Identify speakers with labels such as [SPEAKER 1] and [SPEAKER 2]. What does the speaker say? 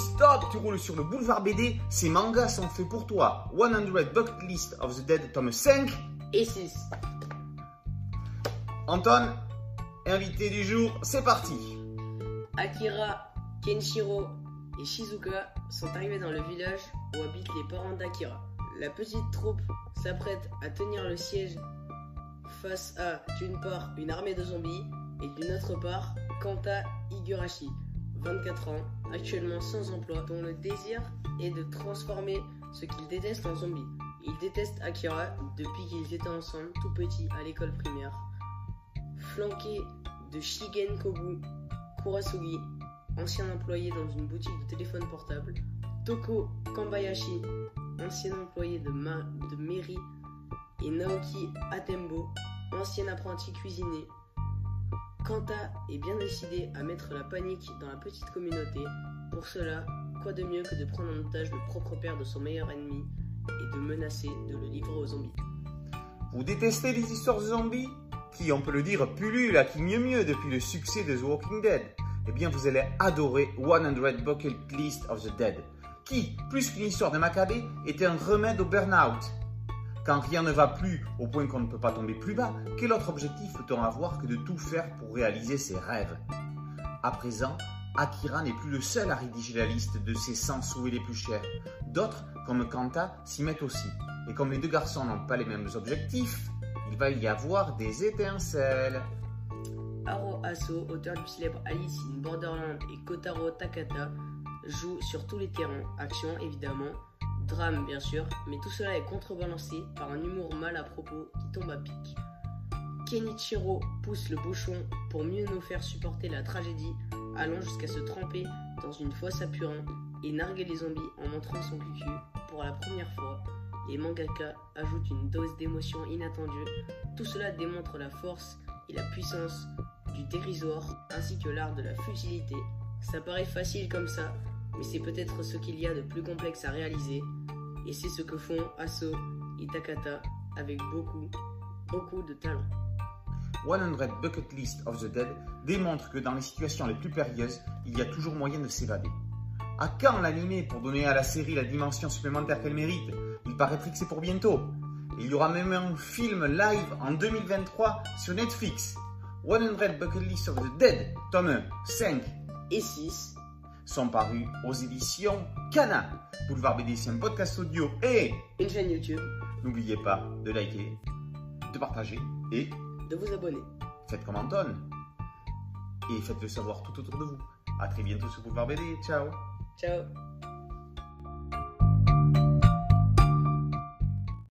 [SPEAKER 1] stop, tu roules sur le boulevard BD, ces mangas sont faits pour toi. 100 Bucket List of the Dead, tome 5
[SPEAKER 2] et 6.
[SPEAKER 1] Anton, invité du jour, c'est parti.
[SPEAKER 2] Akira, Kenshiro et Shizuka sont arrivés dans le village où habitent les parents d'Akira. La petite troupe s'apprête à tenir le siège face à, d'une part, une armée de zombies et d'une autre part, Kanta Higurashi, 24 ans, actuellement sans emploi, dont le désir est de transformer ce qu'il déteste en zombie. Il déteste Akira depuis qu'ils étaient ensemble tout petits à l'école primaire. Flanqué de Shigen Kobu Kurasugi, ancien employé dans une boutique de téléphone portable, Toko Kambayashi, ancien employé de, Ma de mairie, et Naoki Atembo, ancien apprenti cuisinier. Kanta est bien décidé à mettre la panique dans la petite communauté. Pour cela, quoi de mieux que de prendre en otage le propre père de son meilleur ennemi et de menacer de le livrer aux zombies.
[SPEAKER 1] Vous détestez les histoires de zombies? Qui, on peut le dire, pullulent à qui mieux mieux depuis le succès de The Walking Dead Eh bien, vous allez adorer 100 Bucket List of the Dead, qui, plus qu'une histoire de Maccabée, est un remède au burn-out? Quand rien ne va plus au point qu'on ne peut pas tomber plus bas, quel autre objectif peut-on avoir que de tout faire pour réaliser ses rêves? À présent, Akira n'est plus le seul à rédiger la liste de ses 100 souhaits les plus chers. D'autres, comme Kanta, s'y mettent aussi. Et comme les deux garçons n'ont pas les mêmes objectifs, il va y avoir des étincelles.
[SPEAKER 2] Haro Aso, auteur du célèbre Alice in Borderland et Kotaro Takata, joue sur tous les terrains, action évidemment, drame bien sûr, mais tout cela est contrebalancé par un humour mal à propos qui tombe à pic. Kenichiro pousse le bouchon pour mieux nous faire supporter la tragédie, allant jusqu'à se tremper dans une fosse à purin et narguer les zombies en montrant son cucu pour la première fois. Les mangaka ajoutent une dose d'émotion inattendue. Tout cela démontre la force et la puissance du dérisoire ainsi que l'art de la futilité. Ça paraît facile comme ça, mais c'est peut-être ce qu'il y a de plus complexe à réaliser. Et c'est ce que font Aso et Takata avec beaucoup, beaucoup de talent.
[SPEAKER 1] 100 Bucket List of the Dead démontre que dans les situations les plus périlleuses, il y a toujours moyen de s'évader. À quand l'animé pour donner à la série la dimension supplémentaire qu'elle mérite? Il paraîtrait que c'est pour bientôt. Il y aura même un film live en 2023 sur Netflix. 100 Bucket List of the Dead, tome 1, 5
[SPEAKER 2] et 6
[SPEAKER 1] sont parus aux éditions Cana. Boulevard BD, c'est un podcast audio et
[SPEAKER 2] une chaîne YouTube.
[SPEAKER 1] N'oubliez pas de liker, de partager et
[SPEAKER 2] de vous abonner.
[SPEAKER 1] Faites comme Anton et faites-le savoir tout autour de vous. A très bientôt sur Boulevard BD. Ciao
[SPEAKER 2] Ciao